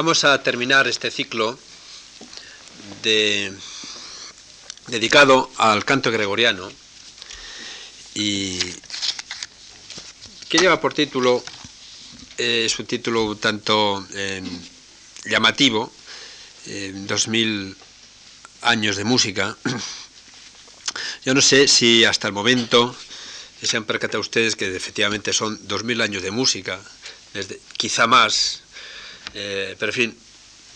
Vamos a terminar este ciclo dedicado al canto gregoriano y que lleva por título, es un título tanto eh, llamativo, dos mil años de música. Yo no sé si hasta el momento se han percatado ustedes que efectivamente son dos mil años de música, quizá más, eh, pero en fin,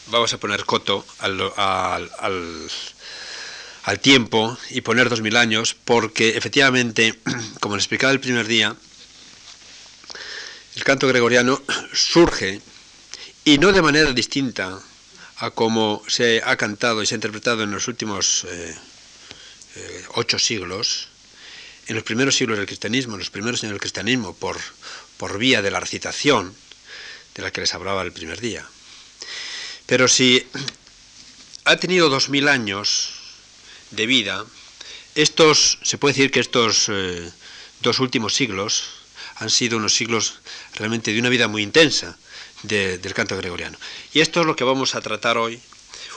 vamos a poner coto al, al, tiempo y poner dos mil años, porque efectivamente, como les explicaba el primer día, el canto gregoriano surge, y no de manera distinta a como se ha cantado y se ha interpretado en los últimos eh, eh, ocho siglos, en los primeros siglos del cristianismo, en los primeros años del cristianismo, por, por vía de la recitación, de la que les hablaba el primer día. Pero si ha tenido dos mil años de vida, estos, se puede decir que estos eh, dos últimos siglos han sido unos siglos realmente de una vida muy intensa del canto gregoriano. Y esto es lo que vamos a tratar hoy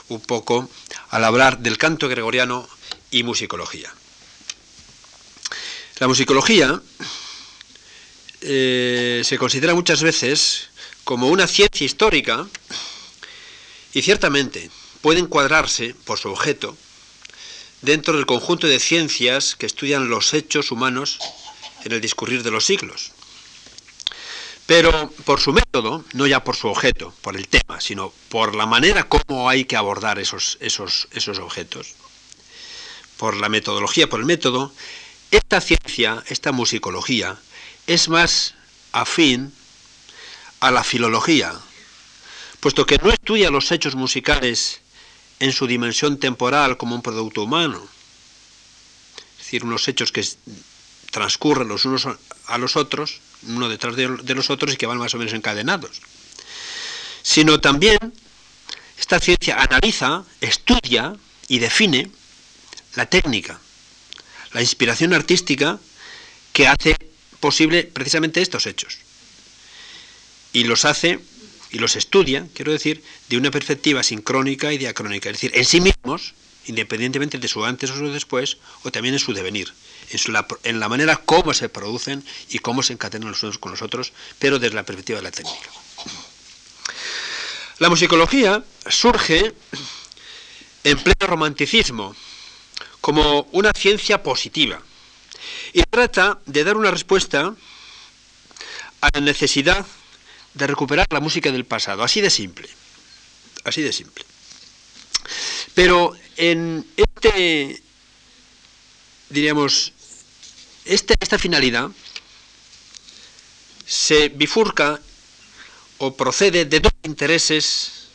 un poco al hablar del canto gregoriano y musicología. La musicología eh, se considera muchas veces como una ciencia histórica y ciertamente puede encuadrarse por su objeto dentro del conjunto de ciencias que estudian los hechos humanos en el discurrir de los siglos. Pero por su método, no ya por su objeto, por el tema, sino por la manera como hay que abordar esos, esos, esos objetos, por la metodología, por el método, esta ciencia, esta musicología, es más afín a la filología, puesto que no estudia los hechos musicales en su dimensión temporal como un producto humano, es decir, unos hechos que transcurren los unos a los otros, uno detrás de, los otros y que van más o menos encadenados, sino también esta ciencia analiza, estudia y define la técnica, la inspiración artística que hace posible precisamente estos hechos. Y los hace y los estudia, quiero decir, de una perspectiva sincrónica y diacrónica, es decir, en sí mismos, independientemente de su antes o su después, o también en su devenir, en, la, en la manera como se producen y cómo se encadenan los unos con los otros, pero desde la perspectiva de la técnica. La musicología surge en pleno romanticismo, como una ciencia positiva, y trata de dar una respuesta a la necesidad de recuperar la música del pasado, así de simple, así de simple. Pero en este, diríamos, este, esta finalidad se bifurca o procede de dos intereses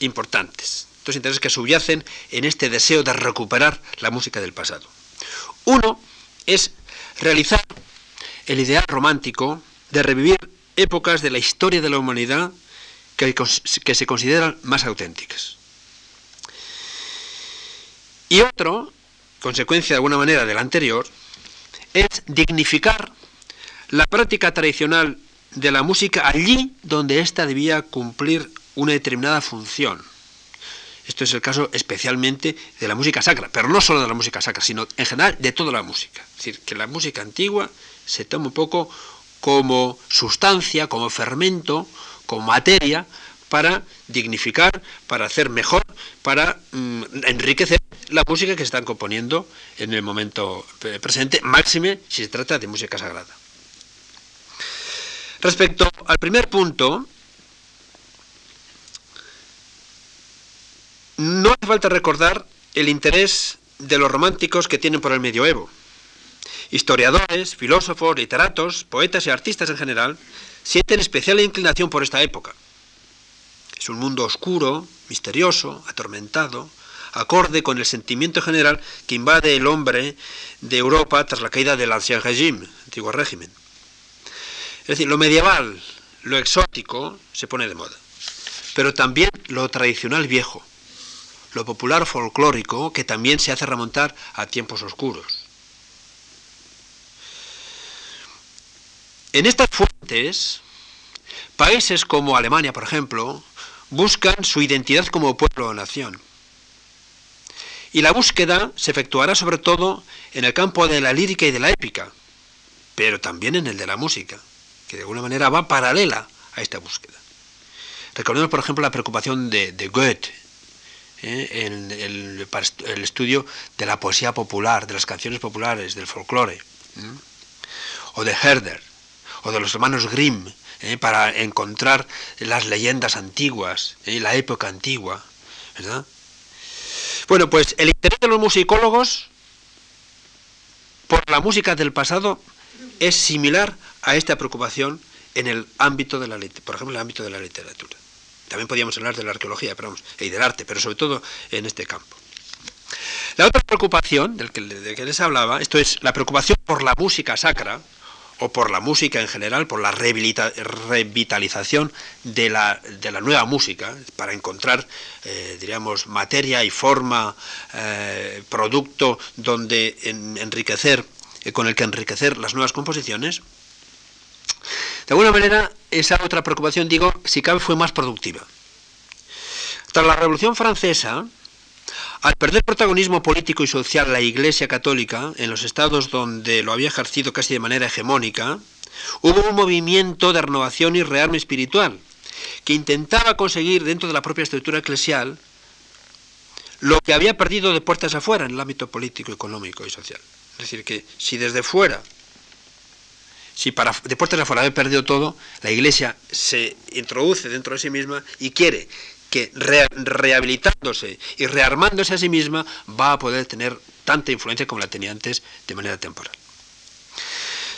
importantes, dos intereses que subyacen en este deseo de recuperar la música del pasado. Uno es realizar el ideal romántico de revivir épocas de la historia de la humanidad que, se consideran más auténticas. Y otro, consecuencia de alguna manera del anterior, es dignificar la práctica tradicional de la música allí donde ésta debía cumplir una determinada función. Esto es el caso especialmente de la música sacra, pero no solo de la música sacra, sino en general de toda la música. Es decir, que la música antigua se toma un poco como sustancia, como fermento, como materia para dignificar, para hacer mejor, para mm, enriquecer la música que se están componiendo en el momento presente, máxime si se trata de música sagrada. Respecto al primer punto, no hace falta recordar el interés de los románticos que tienen por el medioevo. Historiadores, filósofos, literatos, poetas y artistas en general sienten especial inclinación por esta época. Es un mundo oscuro, misterioso, atormentado, acorde con el sentimiento general que invade el hombre de Europa tras la caída del ancien régime, antiguo régimen. Es decir, lo medieval, lo exótico se pone de moda, pero también lo tradicional viejo, lo popular folclórico que también se hace remontar a tiempos oscuros. En estas fuentes, países como Alemania, por ejemplo, buscan su identidad como pueblo o nación. Y la búsqueda se efectuará sobre todo en el campo de la lírica y de la épica, pero también en el de la música, que de alguna manera va paralela a esta búsqueda. Recordemos, por ejemplo, la preocupación de, Goethe ¿eh? en el, estudio de la poesía popular, de las canciones populares, del folclore, ¿eh? o de Herder, o de los hermanos Grimm, ¿eh? para encontrar las leyendas antiguas, la época antigua. ¿verdad? Bueno, pues el interés de los musicólogos por la música del pasado es similar a esta preocupación en el ámbito de la por ejemplo, en el ámbito de la literatura. También podríamos hablar de la arqueología, pero y del arte, pero sobre todo en este campo. La otra preocupación del que, de que les hablaba, esto es la preocupación por la música sacra, o por la música en general, por la revitalización de la, de la, nueva música, para encontrar, eh, diríamos, materia y forma, eh, producto donde enriquecer, eh, con el que enriquecer las nuevas composiciones. De alguna manera, esa otra preocupación, digo, si cabe, fue más productiva. Tras la Revolución Francesa, al perder protagonismo político y social la Iglesia Católica en los estados donde lo había ejercido casi de manera hegemónica, hubo un movimiento de renovación y rearme espiritual que intentaba conseguir dentro de la propia estructura eclesial lo que había perdido de puertas afuera en el ámbito político, económico y social. Es decir, que si desde fuera, si para, de puertas afuera había perdido todo, la Iglesia se introduce dentro de sí misma y quiere que rehabilitándose y rearmándose a sí misma va a poder tener tanta influencia como la tenía antes de manera temporal.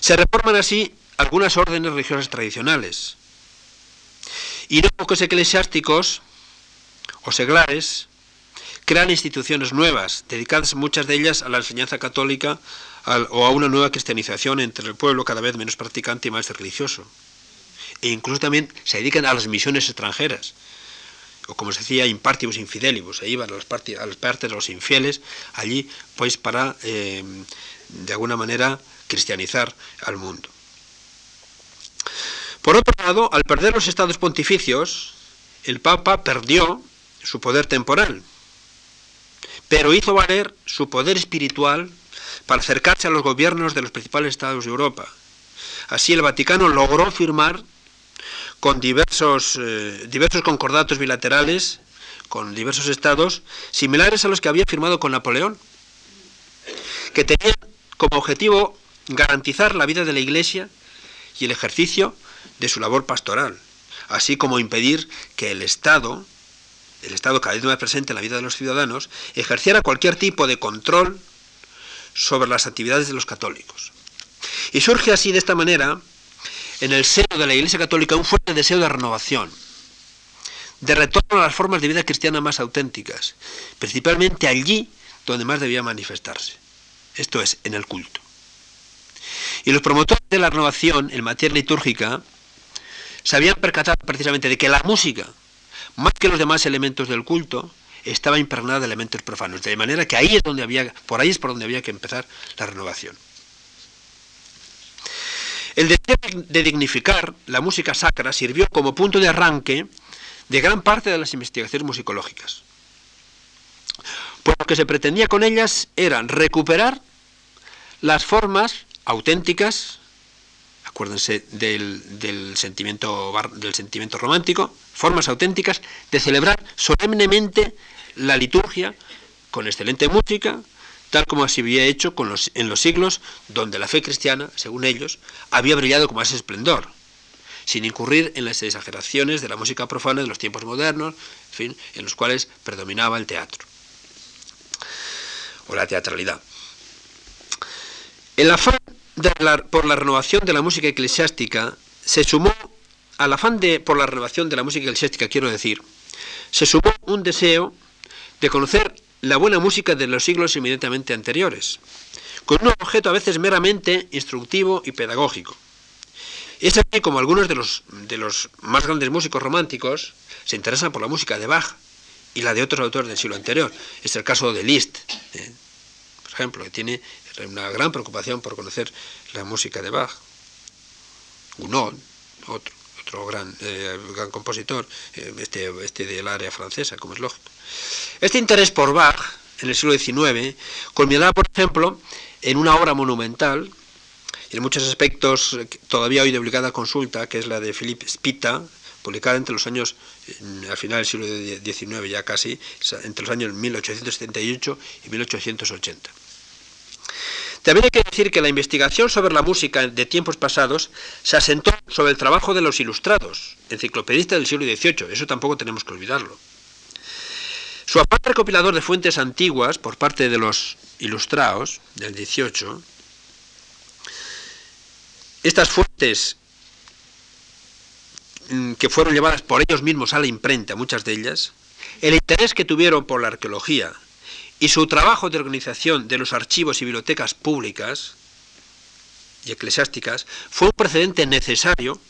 Se reforman así algunas órdenes religiosas tradicionales y no pocos eclesiásticos o seglares crean instituciones nuevas, dedicadas muchas de ellas a la enseñanza católica o a una nueva cristianización entre el pueblo cada vez menos practicante y más religioso. E incluso también se dedican a las misiones extranjeras, o como se decía, impartibus infidelibus, se iban a las, partes, de los infieles allí, pues para, eh, de alguna manera, cristianizar al mundo. Por otro lado, al perder los estados pontificios, el Papa perdió su poder temporal, pero hizo valer su poder espiritual para acercarse a los gobiernos de los principales estados de Europa. Así el Vaticano logró firmar con diversos, eh, diversos concordatos bilaterales con diversos estados, similares a los que había firmado con Napoleón, que tenían como objetivo garantizar la vida de la Iglesia y el ejercicio de su labor pastoral, así como impedir que el Estado, el Estado cada vez más presente en la vida de los ciudadanos, ejerciera cualquier tipo de control sobre las actividades de los católicos. Y surge así de esta manera en el seno de la Iglesia Católica un fuerte deseo de renovación, de retorno a las formas de vida cristiana más auténticas, principalmente allí donde más debía manifestarse, esto es, en el culto. Y los promotores de la renovación en materia litúrgica se habían percatado precisamente de que la música, más que los demás elementos del culto, estaba impregnada de elementos profanos, de manera que ahí es donde había, por ahí es por donde había que empezar la renovación. El deseo de dignificar la música sacra sirvió como punto de arranque de gran parte de las investigaciones musicológicas. Pues lo que se pretendía con ellas era recuperar las formas auténticas, acuérdense del, sentimiento, del sentimiento romántico, formas auténticas de celebrar solemnemente la liturgia con excelente música, tal como se había hecho en los siglos donde la fe cristiana, según ellos, había brillado con más esplendor, sin incurrir en las exageraciones de la música profana de los tiempos modernos, en fin, en los cuales predominaba el teatro o la teatralidad. El afán por la renovación de la música eclesiástica se sumó al afán de, por la renovación de la música eclesiástica, quiero decir, se sumó un deseo de conocer la buena música de los siglos inmediatamente anteriores, con un objeto a veces meramente instructivo y pedagógico. Es así como algunos de los, de los más grandes músicos románticos se interesan por la música de Bach y la de otros autores del siglo anterior. Es el caso de Liszt, ¿eh? por ejemplo, que tiene una gran preocupación por conocer la música de Bach. Gounod, otro, otro gran, eh, gran compositor, eh, este, este del área francesa, como es lógico. Este interés por Bach en el siglo XIX culminará, por ejemplo, en una obra monumental, en muchos aspectos todavía hoy de obligada consulta, que es la de Philippe Spita, publicada entre los años, al final del siglo XIX ya casi, entre los años 1878 y 1880. También hay que decir que la investigación sobre la música de tiempos pasados se asentó sobre el trabajo de los ilustrados, enciclopedistas del siglo XVIII, eso tampoco tenemos que olvidarlo. Su afán recopilador de fuentes antiguas por parte de los ilustrados del XVIII, estas fuentes mm, que fueron llevadas por ellos mismos a la imprenta, muchas de ellas, el interés que tuvieron por la arqueología y su trabajo de organización de los archivos y bibliotecas públicas y eclesiásticas fue un precedente necesario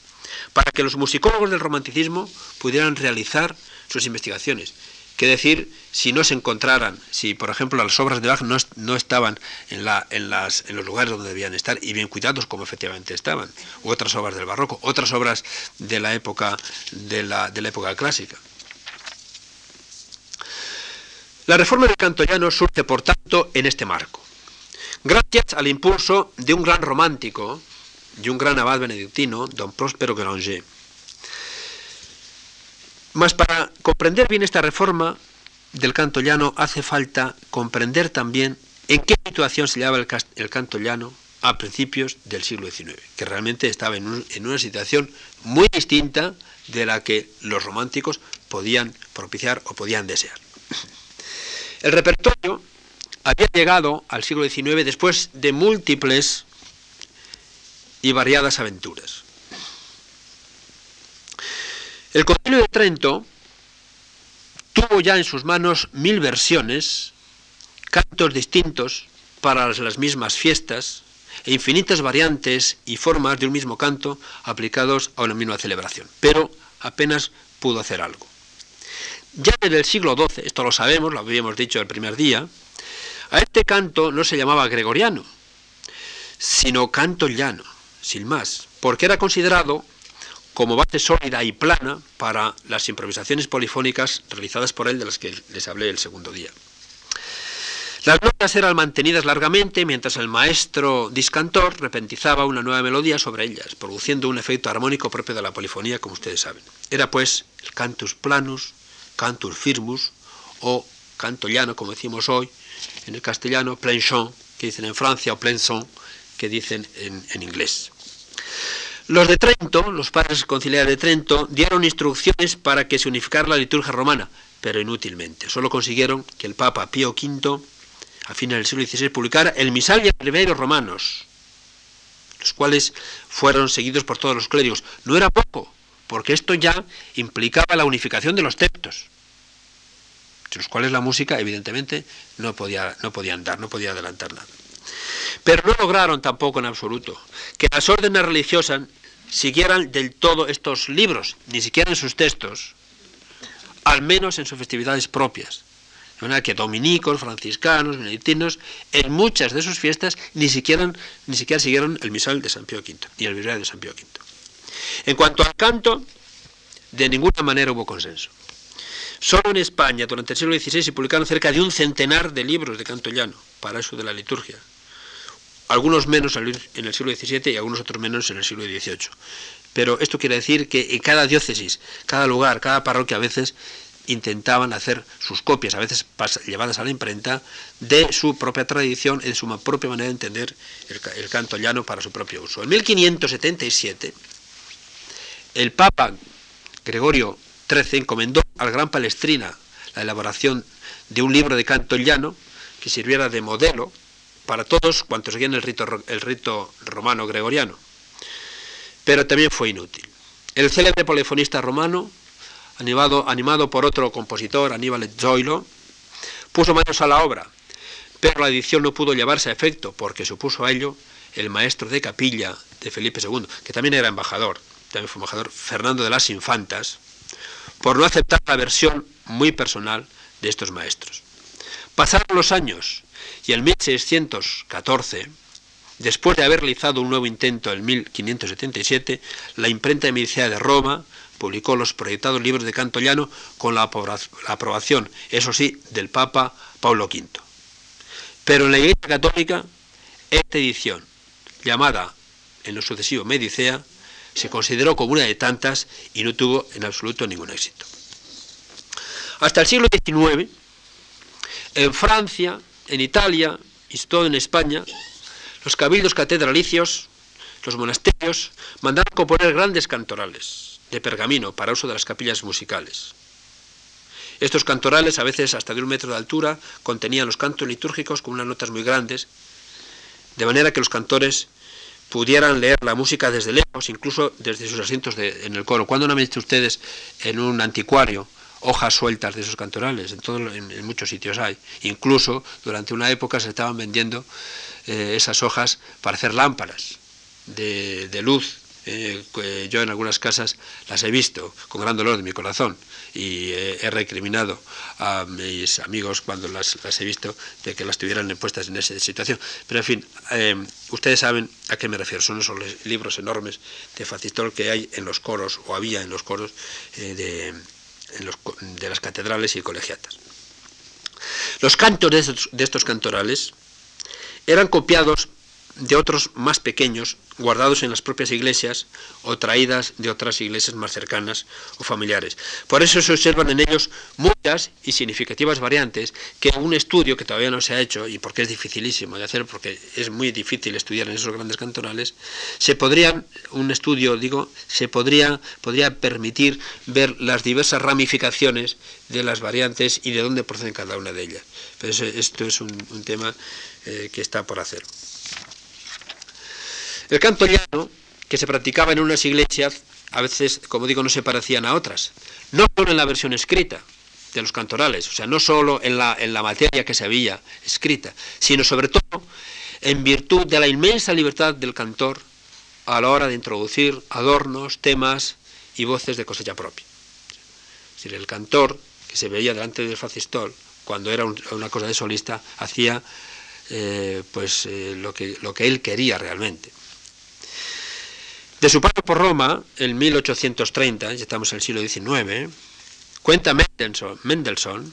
para que los musicólogos del romanticismo pudieran realizar sus investigaciones. Que decir, si no se encontraran, si por ejemplo las obras de Bach no, estaban en, la, en, las, en, los lugares donde debían estar y bien cuidados como efectivamente estaban, u otras obras del barroco, otras obras de la época, de la, de la época clásica. La reforma del canto llano surge, por tanto, en este marco. Gracias al impulso de un gran romántico y un gran abad benedictino, don Próspero Granger. Mas para comprender bien esta reforma del canto llano hace falta comprender también en qué situación se llevaba el, canto llano a principios del siglo XIX, que realmente estaba en una situación muy distinta de la que los románticos podían propiciar o podían desear. El repertorio había llegado al siglo XIX después de múltiples y variadas aventuras. El Concilio de Trento tuvo ya en sus manos mil versiones, cantos distintos para las mismas fiestas e infinitas variantes y formas de un mismo canto aplicados a una misma celebración, pero apenas pudo hacer algo. Ya desde el siglo XII, esto lo sabemos, lo habíamos dicho el primer día, a este canto no se llamaba gregoriano, sino canto llano, sin más, porque era considerado como base sólida y plana para las improvisaciones polifónicas realizadas por él de las que les hablé el segundo día. Las notas eran mantenidas largamente mientras el maestro discantor repentizaba una nueva melodía sobre ellas, produciendo un efecto armónico propio de la polifonía, como ustedes saben. Era pues el cantus planus, cantus firmus o canto llano, como decimos hoy, en el castellano, plein chant, que dicen en Francia, o plein son, que dicen en, inglés. Los de Trento, los padres conciliares de Trento, dieron instrucciones para que se unificara la liturgia romana, pero inútilmente. Solo consiguieron que el Papa Pío V, a fines del siglo XVI, publicara el Misal y el romanos, los cuales fueron seguidos por todos los clérigos. No era poco, porque esto ya implicaba la unificación de los textos, de los cuales la música evidentemente no podía, no andar, no podía adelantar nada. Pero no lograron tampoco en absoluto que las órdenes religiosas siguieran del todo estos libros, ni siquiera en sus textos, al menos en sus festividades propias. De manera que dominicos, franciscanos, benedictinos, en muchas de sus fiestas ni siquiera, ni siquiera siguieron el misal de San Pío V y el virrey de San Pío V. En cuanto al canto, de ninguna manera hubo consenso. Solo en España, durante el siglo XVI, se publicaron cerca de un centenar de libros de canto llano, para eso de la liturgia. Algunos menos en el siglo XVII y algunos otros menos en el siglo XVIII. Pero esto quiere decir que en cada diócesis, cada lugar, cada parroquia a veces intentaban hacer sus copias, a veces llevadas a la imprenta, de su propia tradición y de su propia manera de entender el, el canto llano para su propio uso. En 1577, el Papa Gregorio XIII encomendó al gran Palestrina la elaboración de un libro de canto llano que sirviera de modelo para todos cuantos seguían el rito, el rito romano gregoriano. Pero también fue inútil. El célebre polifonista romano, animado, animado por otro compositor, Aníbal Zoilo, puso manos a la obra, pero la edición no pudo llevarse a efecto porque supuso a ello el maestro de capilla de Felipe II, que también era embajador también fue embajador, Fernando de las Infantas, por no aceptar la versión muy personal de estos maestros. Pasaron los años y en 1614 Después de haber realizado un nuevo intento en 1577, la imprenta de medicina de Roma publicó los proyectados libros de canto llano con la aprobación, eso sí, del Papa Pablo V. Pero en la Iglesia Católica, esta edición, llamada en lo sucesivo Medicea, se consideró como una de tantas y no tuvo en absoluto ningún éxito. Hasta el siglo XIX, en Francia, en Italia y todo en España, los cabildos catedralicios, los monasterios, mandaron componer grandes cantorales de pergamino para uso de las capillas musicales. Estos cantorales, a veces hasta de un metro de altura, contenían los cantos litúrgicos con unas notas muy grandes, de manera que los cantores pudieran leer la música desde lejos, incluso desde sus asientos en el coro. ¿Cuándo no han visto ustedes en un anticuario hojas sueltas de esos cantorales? En, todo, en, muchos sitios hay. Incluso durante una época se estaban vendiendo eh, esas hojas para hacer lámparas de, de luz eh, yo en algunas casas las he visto con gran dolor de mi corazón y he recriminado a mis amigos cuando las, he visto de que las tuvieran puestas en esa situación. Pero en fin, eh, ustedes saben a qué me refiero. Son esos libros enormes de facistol que hay en los coros o había en los coros eh, de, de, las catedrales y colegiatas. Los cantos de estos cantorales eran copiados de otros más pequeños, guardados en las propias iglesias o traídas de otras iglesias más cercanas o familiares. Por eso se observan en ellos muchas y significativas variantes que un estudio que todavía no se ha hecho, y porque es dificilísimo de hacer, porque es muy difícil estudiar en esos grandes cantonales, se podría, un estudio, digo, se podría, podría permitir ver las diversas ramificaciones de las variantes y de dónde proceden cada una de ellas. Pero esto es un, tema eh, que está por hacer. El canto llano, que se practicaba en unas iglesias, a veces, como digo, no se parecían a otras. No solo en la versión escrita de los cantorales, o sea, no solo en la, en la materia que se había escrita, sino sobre todo en virtud de la inmensa libertad del cantor a la hora de introducir adornos, temas y voces de cosecha propia. Es decir, el cantor que se veía delante del facistol, cuando era una cosa de solista, hacía eh, pues, eh, lo, que, lo que él quería realmente. De su paso por Roma, en 1830, ya estamos en el siglo XIX, cuenta Mendelssohn,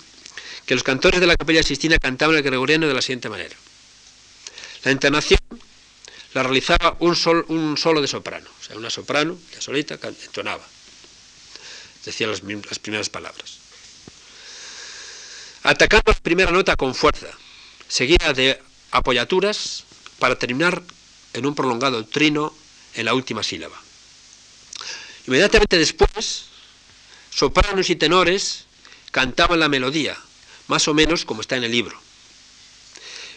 que los cantores de la capilla Sistina cantaban el gregoriano de la siguiente manera. La entonación la realizaba un, un solo de soprano, o sea, una soprano, la solita, entonaba, decía las, las primeras palabras. Atacando la primera nota con fuerza, seguida de apoyaturas para terminar en un prolongado trino en la última sílaba. Inmediatamente después, sopranos y tenores cantaban la melodía, más o menos como está en el libro.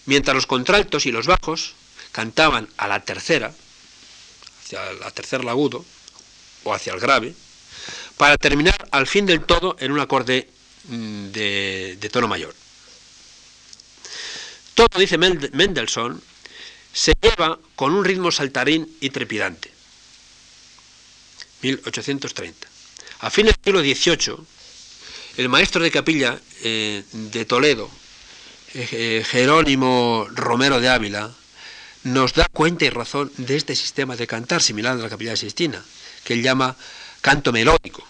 Mientras los contraltos y los bajos cantaban a la tercera, hacia la tercer agudo, o hacia el grave, para terminar al fin del todo en un acorde mm, de tono mayor. Todo, dice Mendelssohn, se lleva con un ritmo saltarín y trepidante. 1830. A fines del siglo XVIII, el maestro de capilla eh, de Toledo, eh, eh, Jerónimo Romero de Ávila, nos da cuenta y razón de este sistema de cantar similar a la capilla de Sistina, que él llama canto melódico.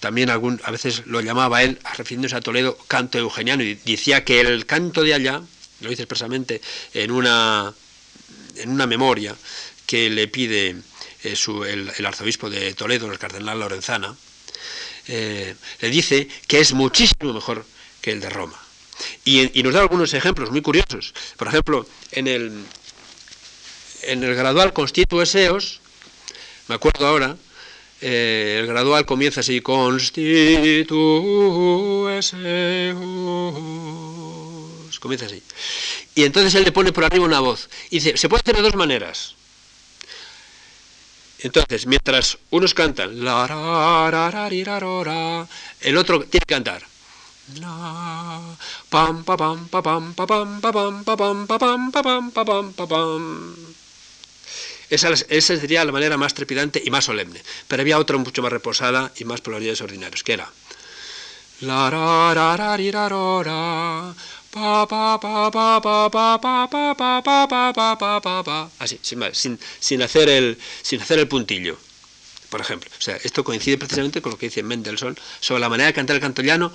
También algún, a veces lo llamaba él, refiriéndose a Toledo, canto eugeniano, y decía que el canto de allá, lo dice expresamente en una en una memoria que le pide eh, el, arzobispo de Toledo, el cardenal Lorenzana, eh, le dice que es muchísimo mejor que el de Roma. Y, nos da algunos ejemplos muy curiosos. Por ejemplo, en el, en el gradual Constitu Eseos, me acuerdo ahora, eh, el gradual comienza así, Constitu comienza así. Y entonces él le pone por arriba una voz. Y dice, se puede hacer de dos maneras. Entonces, mientras unos cantan, el otro tiene que cantar. Esa, esa sería la manera más trepidante y más solemne. Pero había otra mucho más reposada y más polaridades ordinarios, que era la Así, sin, sin, hacer el, sin hacer el puntillo, por ejemplo. O sea, esto coincide precisamente con lo que dice Mendelssohn sobre la manera de cantar el canto llano.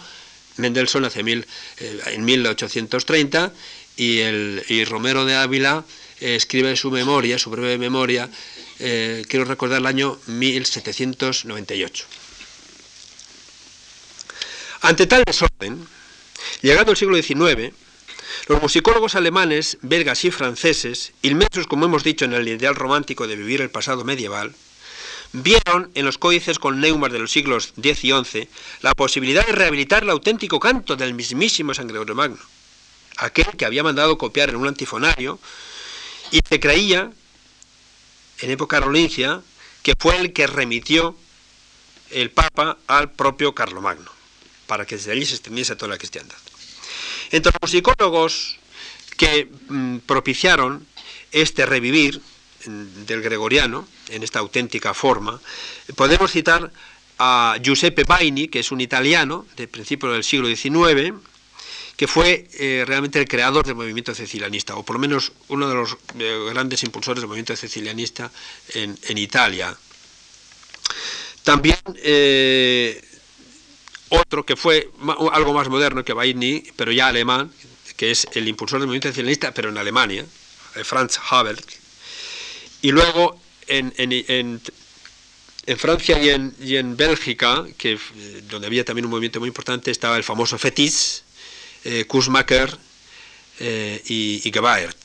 Mendelssohn hace mil, en 1830 y, el, y Romero de Ávila escribe su memoria, su breve memoria, quiero recordar el año 1798. Ante tal desorden, llegado el siglo XIX, los musicólogos alemanes, belgas y franceses, inmersos, como hemos dicho, en el ideal romántico de vivir el pasado medieval, vieron en los códices con neumas de los siglos X y XI la posibilidad de rehabilitar el auténtico canto del mismísimo San Gregorio Magno, aquel que había mandado copiar en un antifonario y se creía, en época carolingia, que fue el que remitió el Papa al propio Carlomagno, para que desde allí se extendiese toda la cristiandad. Entre los psicólogos que mm, propiciaron este revivir mm, del gregoriano en esta auténtica forma, podemos citar a Giuseppe Baini, que es un italiano de principios del siglo XIX, que fue eh, realmente el creador del movimiento cecilianista, o por lo menos uno de los eh, grandes impulsores del movimiento cecilianista en, Italia. También eh, otro que fue algo más moderno que Baini, pero ya alemán, que es el impulsor del movimiento nacionalista, pero en Alemania, eh, Franz Haber. Y luego en, Francia y en, y en, Bélgica, que, eh, donde había también un movimiento muy importante, estaba el famoso Fetis, eh, Kussmacher y, y Gebert.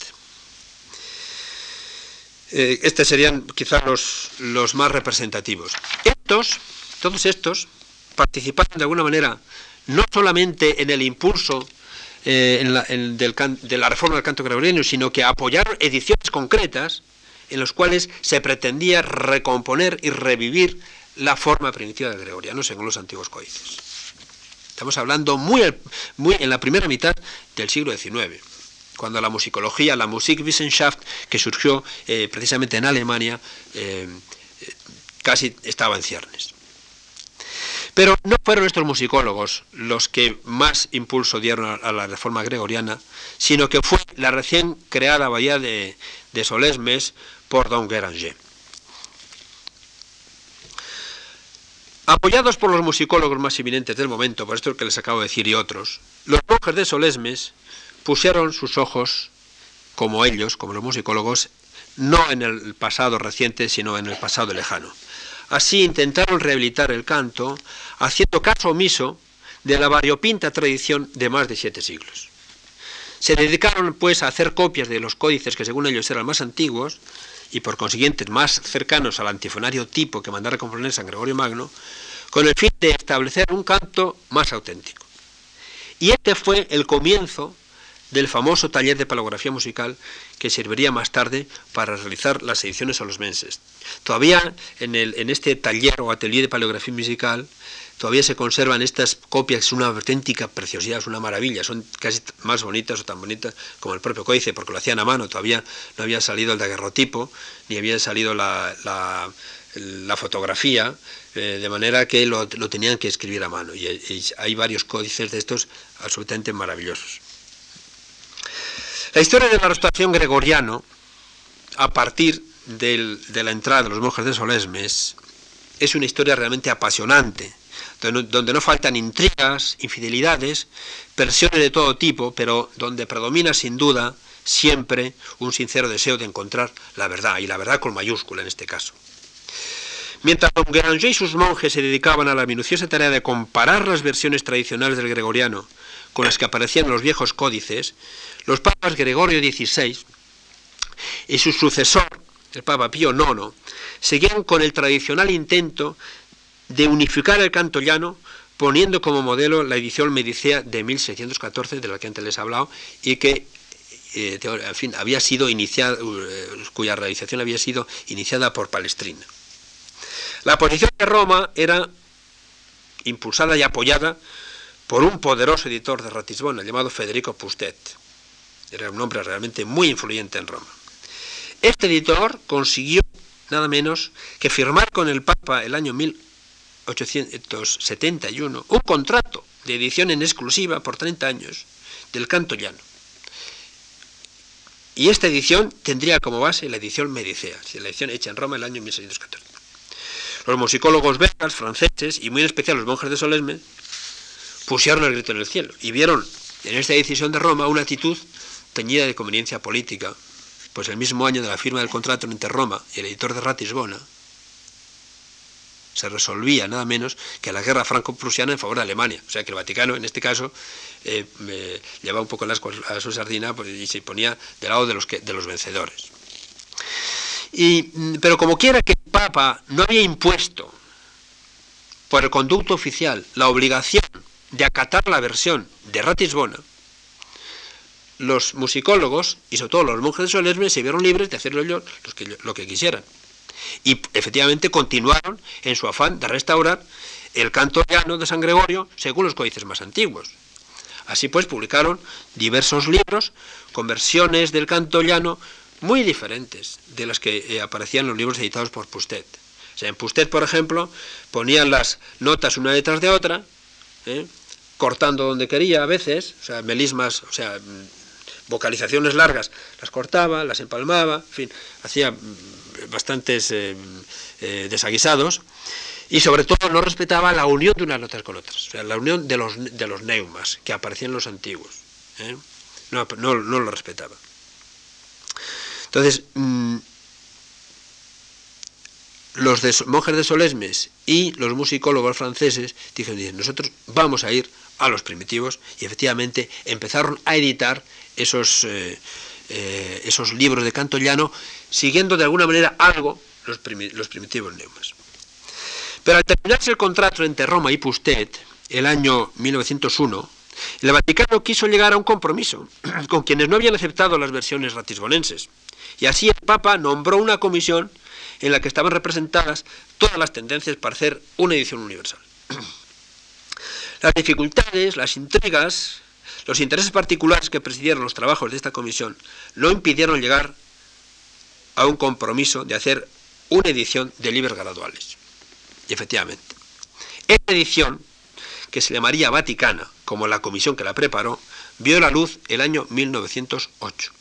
estos serían quizás los, los más representativos. Estos, todos estos, participaron de alguna manera no solamente en el impulso eh, de la reforma del canto gregoriano, sino que apoyaron ediciones concretas en las cuales se pretendía recomponer y revivir la forma primitiva del gregoriano según los antiguos códices. Estamos hablando muy, muy en la primera mitad del siglo XIX, cuando la musicología, la Musikwissenschaft, que surgió eh, precisamente en Alemania, eh, casi estaba en ciernes. Pero no fueron estos musicólogos los que más impulso dieron a, la reforma gregoriana, sino que fue la recién creada bahía de, Solesmes por Don Guéranger. Apoyados por los musicólogos más eminentes del momento, por esto que les acabo de decir y otros, los monjes de Solesmes pusieron sus ojos, como ellos, como los musicólogos, no en el pasado reciente, sino en el pasado lejano. Así intentaron rehabilitar el canto, haciendo caso omiso de la variopinta tradición de más de siete siglos. Se dedicaron pues a hacer copias de los códices que según ellos eran más antiguos y por consiguiente más cercanos al antifonario tipo que mandara componer San Gregorio Magno, con el fin de establecer un canto más auténtico. Y este fue el comienzo del famoso taller de palografía musical que serviría más tarde para realizar las ediciones a los menses. Todavía en, este taller o atelier de palografía musical todavía se conservan estas copias, es una auténtica preciosidad, es una maravilla, son casi más bonitas o tan bonitas como el propio códice, porque lo hacían a mano, todavía no había salido el daguerrotipo, ni había salido la, la, fotografía, eh, de manera que lo, tenían que escribir a mano, y hay varios códices de estos absolutamente maravillosos. La historia de la restauración gregoriano, a partir de la entrada de los monjes de Solesmes, es una historia realmente apasionante, donde no faltan intrigas, infidelidades, versiones de todo tipo, pero donde predomina sin duda siempre un sincero deseo de encontrar la verdad, y la verdad con mayúscula en este caso. Mientras don y sus monjes se dedicaban a la minuciosa tarea de comparar las versiones tradicionales del gregoriano con las que aparecían en los viejos códices, los papas Gregorio XVI y su sucesor, el Papa Pío IX, seguían con el tradicional intento de unificar el canto llano poniendo como modelo la edición Medicea de 1614, de la que antes les he hablado, y que eh, fin, había sido iniciada, eh, cuya realización había sido iniciada por Palestrina. La posición de Roma era impulsada y apoyada por un poderoso editor de Ratisbona llamado Federico Pustet. Era un hombre realmente muy influyente en Roma. Este editor consiguió nada menos que firmar con el Papa el año 1871 un contrato de edición en exclusiva por 30 años del canto llano. Y esta edición tendría como base la edición Medicea, la edición hecha en Roma el año 1614. Los musicólogos belgas, franceses y muy en especial los monjes de Solesme pusieron el grito en el cielo y vieron en esta decisión de Roma una actitud teñida de conveniencia política, pues el mismo año de la firma del contrato entre Roma y el editor de Ratisbona, se resolvía nada menos que la guerra franco-prusiana en favor de Alemania. O sea que el Vaticano, en este caso, eh, llevaba un poco las, a su sardina pues, y se ponía del lado de los, que, de los vencedores. Mm, pero como quiera que el Papa no había impuesto por el conducto oficial la obligación de acatar la versión de Ratisbona, los musicólogos y sobre todo los monjes de Solerme se vieron libres de ellos lo que quisieran. Y efectivamente continuaron en su afán de restaurar el canto llano de San Gregorio según los códices más antiguos. Así pues, publicaron diversos libros con versiones del canto llano muy diferentes de las que eh, aparecían en los libros editados por Pustet. O sea, en Pustet, por ejemplo, ponían las notas una detrás de otra, ¿eh? Cortando donde quería a veces, o sea, melismas, o sea, mm, vocalizaciones largas, las cortaba, las empalmaba, en fin, hacía bastantes eh, eh, desaguisados, y sobre todo no respetaba la unión de unas notas con otras, o sea, la unión de los, de los neumas que aparecían en los antiguos. ¿eh? No, no, lo respetaba. Entonces, mm, los de, monjes de Solesmes y los musicólogos franceses dijeron, nosotros vamos a ir a los primitivos y efectivamente empezaron a editar esos, esos libros de canto llano siguiendo de alguna manera algo los, primitivos neumas. Pero al terminarse el contrato entre Roma y Pustet, el año 1901, el Vaticano quiso llegar a un compromiso con quienes no habían aceptado las versiones ratisbonenses. Y así el Papa nombró una comisión en la que estaban representadas todas las tendencias para hacer una edición universal. Las dificultades, las intrigas, los intereses particulares que presidieron los trabajos de esta comisión no impidieron llegar a un compromiso de hacer una edición de libros graduales. Y efectivamente, esta edición, que se llamaría Vaticana, como la comisión que la preparó, vio la luz el año 1908.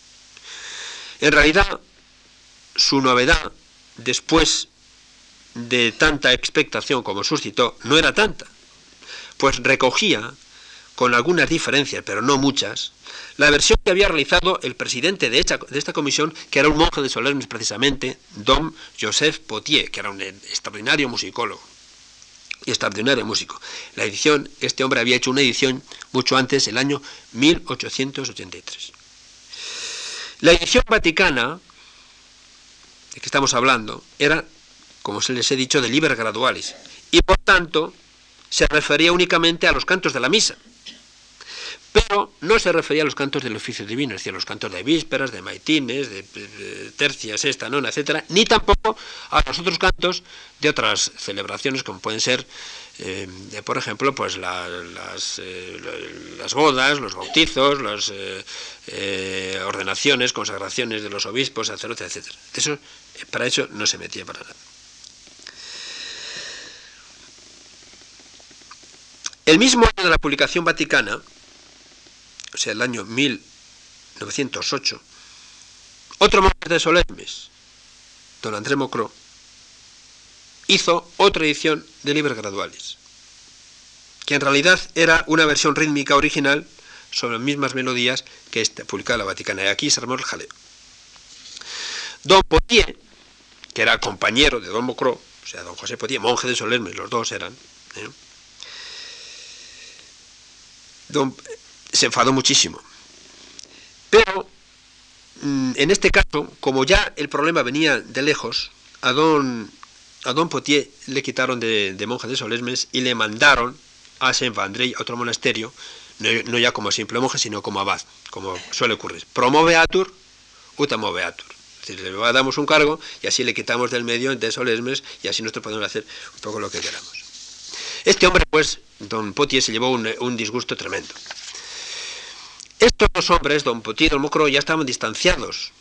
En realidad, su novedad, después de tanta expectación como suscitó, no era tanta, pues recogía, con algunas diferencias, pero no muchas, la versión que había realizado el presidente de, esta comisión, que era un monje de Solermes precisamente, Dom Joseph Potier, que era un extraordinario musicólogo y extraordinario músico. La edición, este hombre había hecho una edición mucho antes, el año 1883. La edición vaticana, de que estamos hablando, era, como se les he dicho, de liber gradualis, y por tanto se refería únicamente a los cantos de la misa pero no se refería a los cantos del oficio divino, es decir, a los cantos de vísperas, de maitines, de, tercias, esta, nona, etcétera, ni tampoco a los otros cantos de otras celebraciones, como pueden ser, eh, por ejemplo, pues las, eh, bodas, los bautizos, las eh, ordenaciones, consagraciones de los obispos, sacerdotes, etcétera. Eso, para eso no se metía para nada. El mismo año de la publicación vaticana, o sea, el año 1908, otro monje de Solemnes, don André Mocro, hizo otra edición de Liber Gradualis, que en realidad era una versión rítmica original sobre las mismas melodías que esta, publicada la Vaticana. Y aquí se armó el jaleo. Don Potier, que era compañero de Don Mocro, o sea, don José Potier, monje de Solemnes, los dos eran, ¿eh? Don, se enfadó muchísimo. Pero mm, en este caso, como ya el problema venía de lejos, a don, a don Potier le quitaron de, monje de Solesmes y le mandaron a Saint Vandrey, a otro monasterio, no, ya como simple monje, sino como abad, como suele ocurrir. Promoveatur, utamoveatur. Es decir, le damos un cargo y así le quitamos del medio de Solesmes y así nosotros podemos hacer un poco lo que queramos. Este hombre, pues, don Potier se llevó un disgusto tremendo. Estos dos hombres, don Potier y don Mocro, ya estaban distanciados,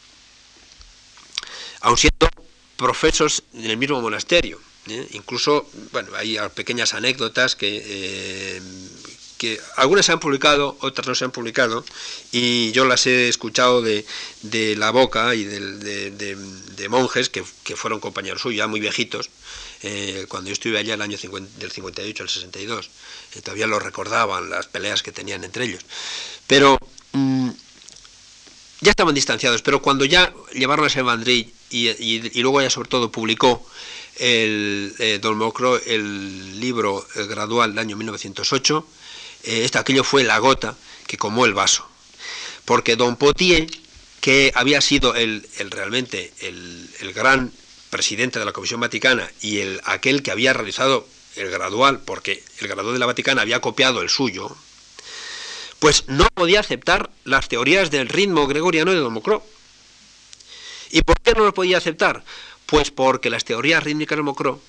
aun siendo profesos en el mismo monasterio. ¿eh? Incluso, bueno, hay pequeñas anécdotas que, eh, que algunas se han publicado, otras no se han publicado, y yo las he escuchado de, la boca y de, monjes que, fueron compañeros suyos, ya muy viejitos, eh, cuando yo estuve allá el año del 58 al 62, eh, todavía lo recordaban, las peleas que tenían entre ellos. Pero mm, ya estaban distanciados, pero cuando ya llevaron a San Vandril y, luego ya sobre todo publicó el eh, Don Mocro el libro gradual del año 1908, eh, esto, aquello fue la gota que comó el vaso. Porque Don Potier, que había sido el, realmente el, gran presidente de la Comisión Vaticana y el, aquel que había realizado el gradual, porque el gradual de la Vaticana había copiado el suyo, pues no podía aceptar las teorías del ritmo gregoriano de Don Mocro. ¿Y por qué no lo podía aceptar? Pues porque las teorías rítmicas de Mocro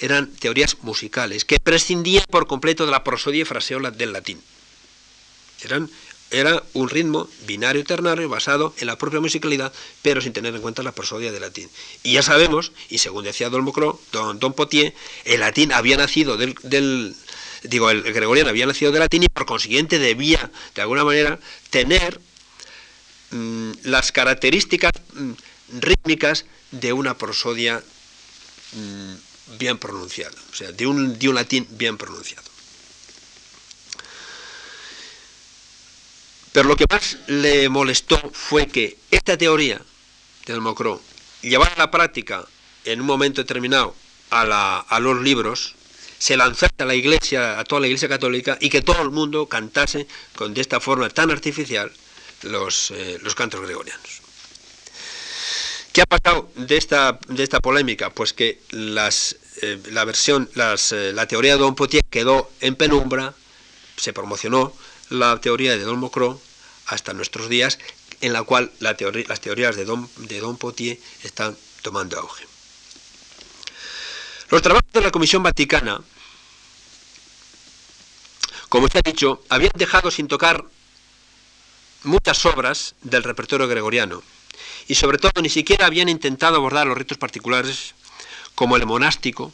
eran teorías musicales que prescindían por completo de la prosodia y fraseola del latín. Eran, era un ritmo binario ternario basado en la propia musicalidad, pero sin tener en cuenta la prosodia del latín. Y ya sabemos, y según decía Don Mocro, Don, Don Potier, el latín había nacido del, digo, el gregoriano había nacido del latín y por consiguiente debía, de alguna manera, tener mm, las características mm, rítmicas de una prosodia mm, bien pronunciado, o sea, de un latín bien pronunciado. Pero lo que más le molestó fue que esta teoría del Mocro, llevada a la práctica en un momento determinado a, a los libros, se lanzara a la iglesia, a toda la iglesia católica, y que todo el mundo cantase con, de esta forma tan artificial los, eh, los cantos gregorianos. ¿Qué ha pasado de esta, de esta polémica? Pues que las, eh, la versión, las, eh, la teoría de Don Potier quedó en penumbra, se promocionó la teoría de Don Mocro hasta nuestros días, en la cual la las teorías de Don, de Don Potier están tomando auge. Los trabajos de la Comisión Vaticana, como se ha dicho, habían dejado sin tocar muchas obras del repertorio gregoriano y sobre todo ni siquiera habían intentado abordar los ritos particulares como el monástico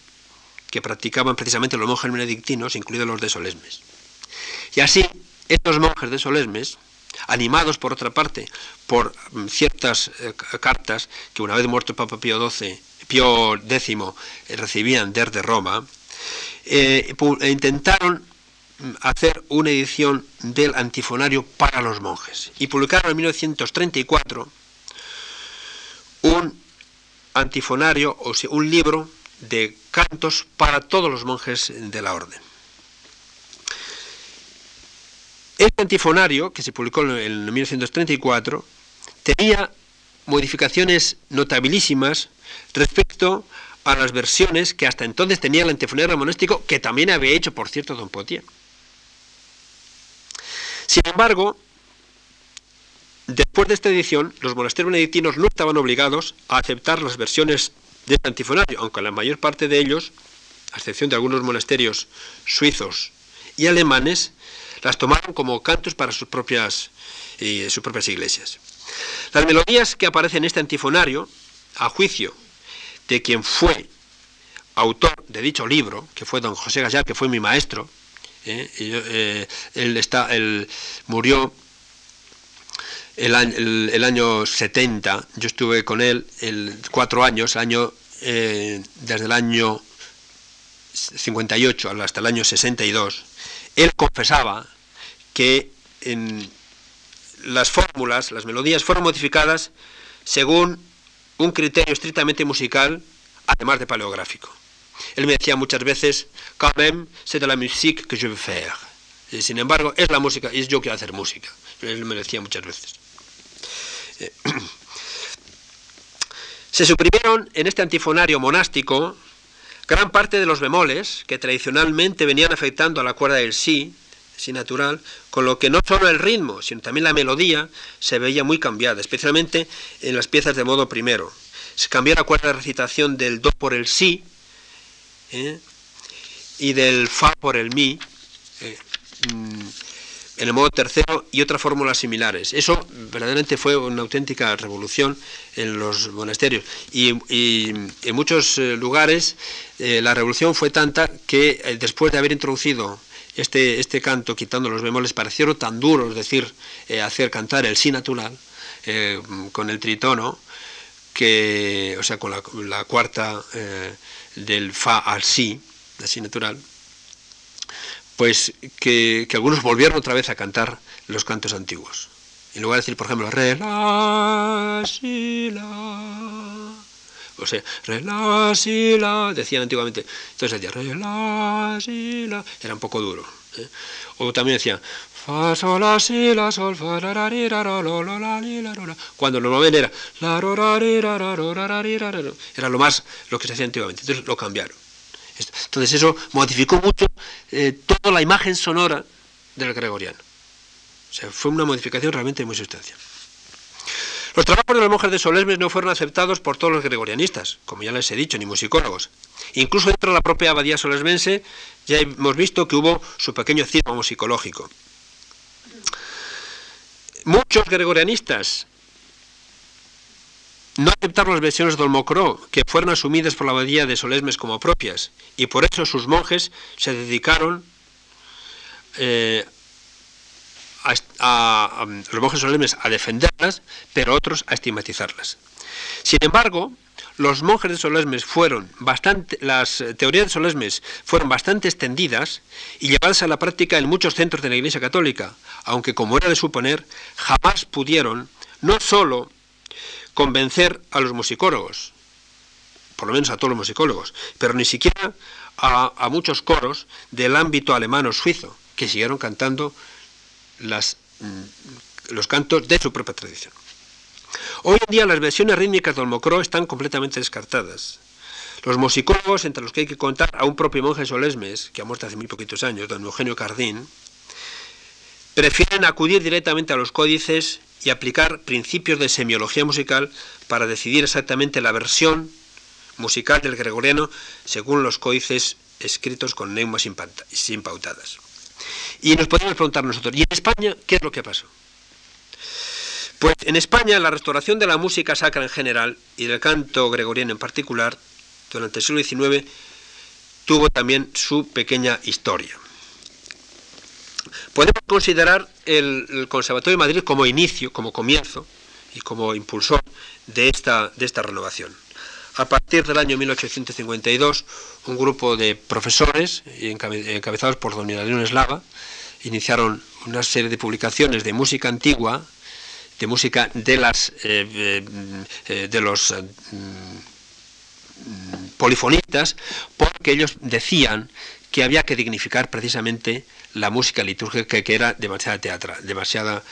que practicaban precisamente los monjes benedictinos, incluidos los de Solesmes. Y así, estos monjes de Solesmes, animados por otra parte por mm, ciertas eh, cartas que una vez muerto el Papa Pío XII, X eh, recibían desde Roma, eh, intentaron mm, hacer una edición del antifonario para los monjes y publicaron en 1934 un antifonario, o sea, un libro de cantos para todos los monjes de la orden. Este antifonario, que se publicó en 1934, tenía modificaciones notabilísimas respecto a las versiones que hasta entonces tenía el antifonario monástico, que también había hecho, por cierto, Don Potier. Sin embargo, Después de esta edición, los monasterios benedictinos no estaban obligados a aceptar las versiones de este antifonario, aunque la mayor parte de ellos, a excepción de algunos monasterios suizos y alemanes, las tomaron como cantos para sus propias, sus propias iglesias. Las melodías que aparecen en este antifonario, a juicio de quien fue autor de dicho libro, que fue don José Gallar, que fue mi maestro, eh, eh, él, está, él murió el año, 70, yo estuve con él el, cuatro años, año, eh, desde el año 58 hasta el año 62, él confesaba que en las fórmulas, las melodías fueron modificadas según un criterio estrictamente musical, además de paleográfico. Él me decía muchas veces, quand même, c'est de la musique que je veux faire. sin embargo, es la música, y es yo quiero hacer música. Él me decía muchas veces. Se suprimieron en este antifonario monástico gran parte de los bemoles que tradicionalmente venían afectando a la cuerda del sí, sí natural, con lo que no solo el ritmo, sino también la melodía se veía muy cambiada, especialmente en las piezas de modo primero. Se cambió la cuerda de recitación del do por el sí ¿eh? y del fa por el mi. Eh, mm, en el modo tercero y otras fórmulas similares. Eso verdaderamente fue una auténtica revolución en los monasterios. Y, en muchos eh, lugares eh, la revolución fue tanta que eh, después de haber introducido este, este canto, quitando los bemoles, parecieron tan duros, es decir, hacer cantar el si natural con el tritono, que, o sea, con la, cuarta del fa al el si natural, pues que, que, algunos volvieron otra vez a cantar los cantos antiguos. En lugar de decir, por ejemplo, re, la, si, la, o sea, re, la, si, la, decían antiguamente, entonces decía, re, la, si, la, era un poco duro. ¿eh? O también decían, fa, sol, la, si, la, sol, fa, la, ra, ri, ra, ro, lo, lo, la, li, la, ro, la, cuando normalmente era, la, ro, ra, ri, ra, ro, ra, ra, ri, ra, ra, era lo más, lo que se hacía antiguamente, entonces lo cambiaron. Entonces eso modificó mucho eh, toda la imagen sonora del gregoriano. O sea, fue una modificación realmente muy sustancial. Los trabajos de los monjes de Solesmes no fueron aceptados por todos los gregorianistas, como ya les he dicho, ni musicólogos. Incluso dentro de la propia abadía solesmense ya hemos visto que hubo su pequeño cisma musicológico. Muchos gregorianistas no aceptaron las versiones de Olmocró, que fueron asumidas por la abadía de Solesmes como propias, y por eso sus monjes se dedicaron eh, a, los monjes a defenderlas, pero otros a estigmatizarlas. Sin embargo, los monjes de Solesmes fueron bastante, las teorías de Solesmes fueron bastante extendidas y llevadas a la práctica en muchos centros de la Iglesia Católica, aunque como era de suponer, jamás pudieron no sólo convencer a los musicólogos, por lo menos a todos los musicólogos, pero ni siquiera a, muchos coros del ámbito alemán o suizo, que siguieron cantando mm, los cantos de su propia tradición. Hoy en día las versiones rítmicas del Mocro están completamente descartadas. Los musicólogos, entre los que hay que contar a un propio monje solesmes, que ha muerto hace muy poquitos años, don Eugenio Cardín, prefieren acudir directamente a los códices y aplicar principios de semiología musical para decidir exactamente la versión musical del gregoriano según los códices escritos con neumas impautadas. Y nos podemos preguntar nosotros, ¿y en España qué es lo que pasó? Pues en España la restauración de la música sacra en general y del canto gregoriano en particular durante el siglo XIX tuvo también su pequeña historia. Podemos considerar el, Conservatorio de Madrid como inicio, como comienzo y como impulsor de esta, de esta renovación. A partir del año 1852, un grupo de profesores, encabezados por don León Eslava, iniciaron una serie de publicaciones de música antigua, de música de, las, eh, eh, eh, de los polifonistas, porque ellos decían que había que dignificar precisamente la música litúrgica que era demasiada teatral, demasiada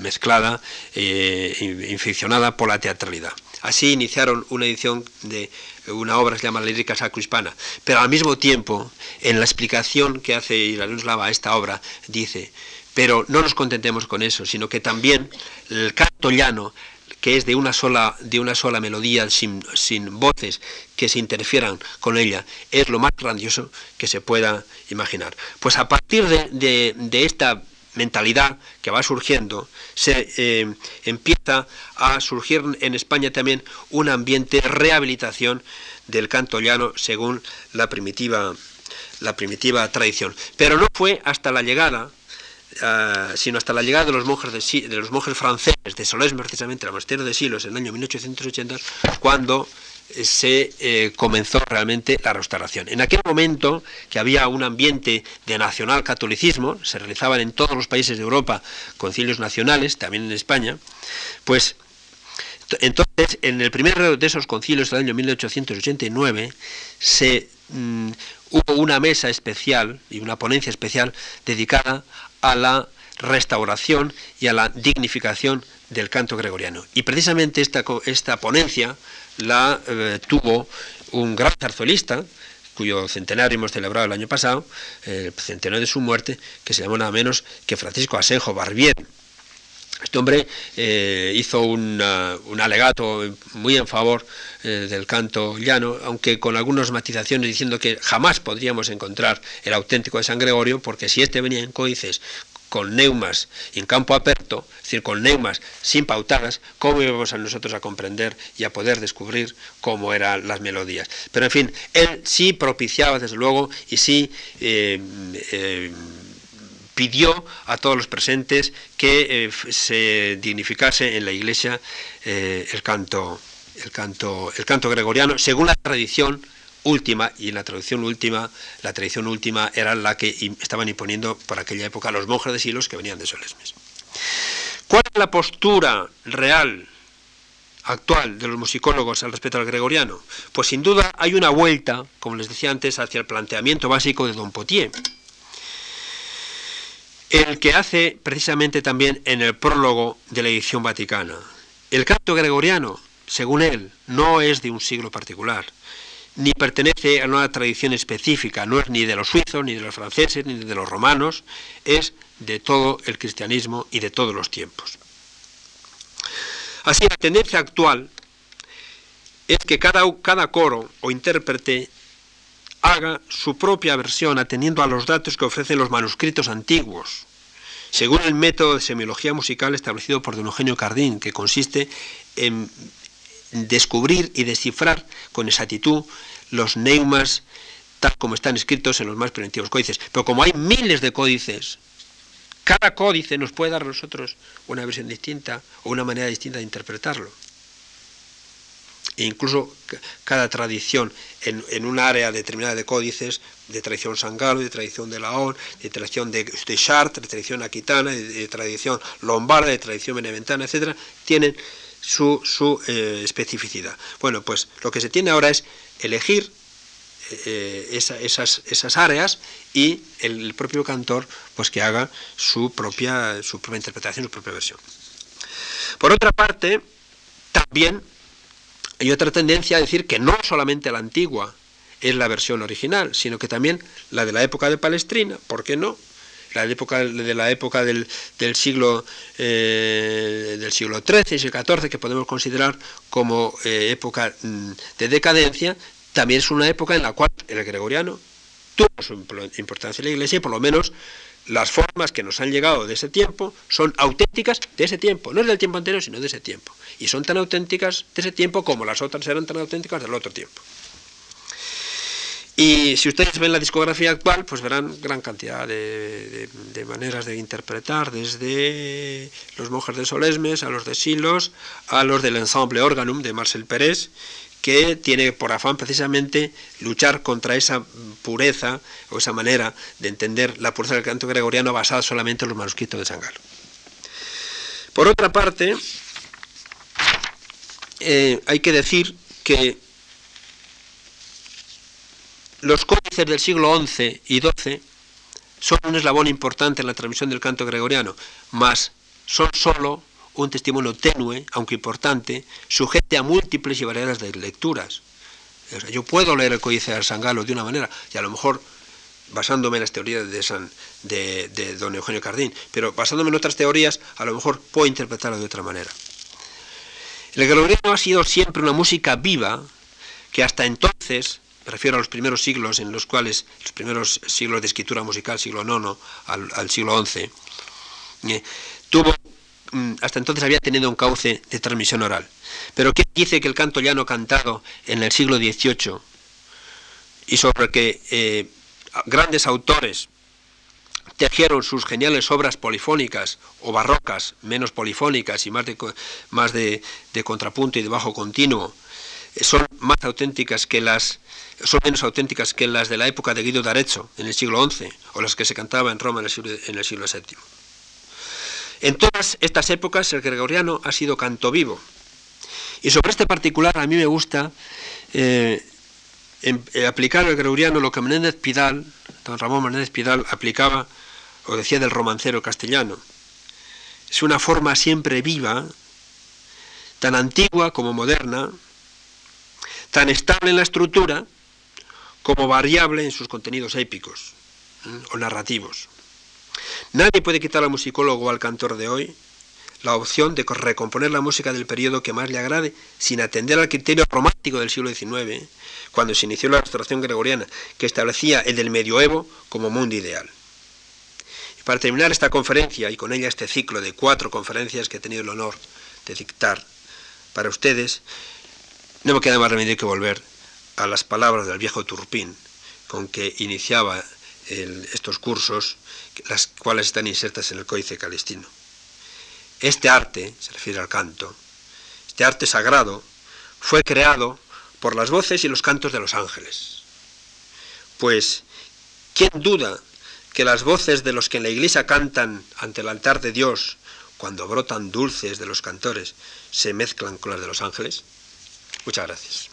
mezclada, e infeccionada por la teatralidad. Así iniciaron una edición de una obra que se llama La lírica sacro-hispana, pero al mismo tiempo, en la explicación que hace Lava a esta obra, dice, pero no nos contentemos con eso, sino que también el canto llano, que es de una sola, de una sola melodía, sin, sin voces que se interfieran con ella, es lo más grandioso que se pueda imaginar. Pues a partir de, de esta mentalidad que va surgiendo, se eh, empieza a surgir en España también un ambiente de rehabilitación del canto llano según la primitiva, la primitiva tradición. Pero no fue hasta la llegada, ah, sino hasta la llegada de los monjes, de, de los monjes franceses de Solesmes, precisamente, al monasterio de Silos, en el año 1880, cuando se eh, comenzó realmente la restauración. En aquel momento, que había un ambiente de nacional catolicismo, se realizaban en todos los países de Europa concilios nacionales, también en España, pues entonces en el primer de esos concilios del año 1889 se, mm, hubo una mesa especial y una ponencia especial dedicada a la restauración y a la dignificación del canto gregoriano. Y precisamente esta, esta ponencia la eh, tuvo un gran zarzuelista, cuyo centenario hemos celebrado el año pasado, el centenario de su muerte, que se llamó nada menos que Francisco Asenjo Barbier. Este hombre eh, hizo un alegato muy en favor eh, del canto llano, aunque con algunas matizaciones diciendo que jamás podríamos encontrar el auténtico de San Gregorio, porque si este venía en códices con neumas en campo aperto, es decir, con neumas sin pautadas, ¿cómo íbamos a nosotros a comprender y a poder descubrir cómo eran las melodías? Pero en fin, él sí propiciaba, desde luego, y sí eh, eh, pidió a todos los presentes que eh, se dignificase en la iglesia el canto el canto el canto gregoriano según la tradición última, y la tradición última, la tradición última era la que estaban imponiendo por aquella época los monjes de Silos que venían de Solesmes. ¿Cuál es la postura real, actual, de los musicólogos al respecto al gregoriano? Pues sin duda hay una vuelta, como les decía antes, hacia el planteamiento básico de Don Potier, el que hace precisamente también en el prólogo de la edición vaticana. El canto gregoriano, según él, no es de un siglo particular, ni pertenece a una tradición específica, no es ni de los suizos, ni de los franceses, ni de los romanos, es de todo el cristianismo y de todos los tiempos. Así, la tendencia actual es que cada, cada coro o intérprete haga su propia versión atendiendo a los datos que ofrecen los manuscritos antiguos, según el método de semiología musical establecido por don Eugenio Cardín, que consiste en descubrir y descifrar con exactitud los neumas tal como están escritos en los más primitivos códices. Pero como hay miles de códices, cada códice nos puede dar a nosotros una versión distinta o una manera distinta de interpretarlo. E incluso cada tradición en, un área determinada de códices, de tradición sangalo, de tradición de Laón, de tradición de, Chartres, de tradición aquitana, de, tradición lombarda, de tradición beneventana, etc., tienen su, eh, especificidad. Bueno, pues lo que se tiene ahora es elegir eh, esas, esas, áreas y el, propio cantor pues que haga su propia, su propia interpretación, su propia versión. Por otra parte, también hay otra tendencia a decir que no solamente la antigua es la versión original, sino que también la de la época de Palestrina, ¿por qué no? la época, de la época del, siglo, eh, del siglo XIII y XIV, que podemos considerar como eh, época mm, de decadencia, también es una época en la cual el gregoriano tuvo su importancia en la Iglesia y por lo menos las formas que nos han llegado de ese tiempo son auténticas de ese tiempo, no es del tiempo anterior, sino de ese tiempo. Y son tan auténticas de ese tiempo como las otras eran tan auténticas del otro tiempo. Y si ustedes ven la discografía actual, pues verán gran cantidad de, maneras de interpretar, desde los monjes de Solesmes, a los de Silos, a los del ensemble Organum de Marcel Pérez, que tiene por afán precisamente luchar contra esa pureza o esa manera de entender la pureza del canto gregoriano basada solamente en los manuscritos de San Galo. Por otra parte, eh, hay que decir que los códices del siglo XI y XII son un eslabón importante en la transmisión del canto gregoriano, mas son sólo un testimonio tenue, aunque importante, sujeto a múltiples y variadas lecturas. yo puedo leer el códice de San Galo de una manera, y a lo mejor basándome en las teorías de, San, de, don Eugenio Cardín, pero basándome en otras teorías, a lo mejor puedo interpretarlo de otra manera. El gregoriano ha sido siempre una música viva que hasta entonces me refiero a los primeros siglos en los cuales, los primeros siglos de escritura musical, siglo IX al, siglo XI, eh, tuvo, hasta entonces había tenido un cauce de transmisión oral. Pero ¿qué dice que el canto llano cantado en el siglo XVIII y sobre que eh, grandes autores tejieron sus geniales obras polifónicas o barrocas, menos polifónicas y más de, más de contrapunto y de bajo continuo, son más auténticas que las son menos auténticas que las de la época de Guido d'Arezzo en el siglo XI o las que se cantaba en Roma en el en el siglo VII. En todas estas épocas el gregoriano ha sido canto vivo. Y sobre este particular a mí me gusta eh, eh, aplicar al gregoriano lo que Menéndez Pidal, don Ramón Menéndez Pidal, aplicaba o decía del romancero castellano. Es una forma siempre viva, tan antigua como moderna, tan estable en la estructura como variable en sus contenidos épicos o narrativos. Nadie puede quitar al musicólogo o al cantor de hoy la opción de recomponer la música del periodo que más le agrade sin atender al criterio romántico del siglo XIX, cuando se inició la restauración gregoriana, que establecía el del medioevo como mundo ideal. Para terminar esta conferencia y con ella este ciclo de cuatro conferencias que he tenido el honor de dictar para ustedes, no me queda más remedio que volver a las palabras del viejo Turpín con que iniciaba estos cursos, las cuales están insertas en el Códice Calistino. Este arte, se refiere al canto, este arte sagrado, fue creado por las voces y los cantos de los ángeles. Pues, ¿quién duda que las voces de los que en la iglesia cantan ante el altar de Dios, cuando brotan dulces de los cantores, se mezclan con las de los ángeles? Muchas gracias.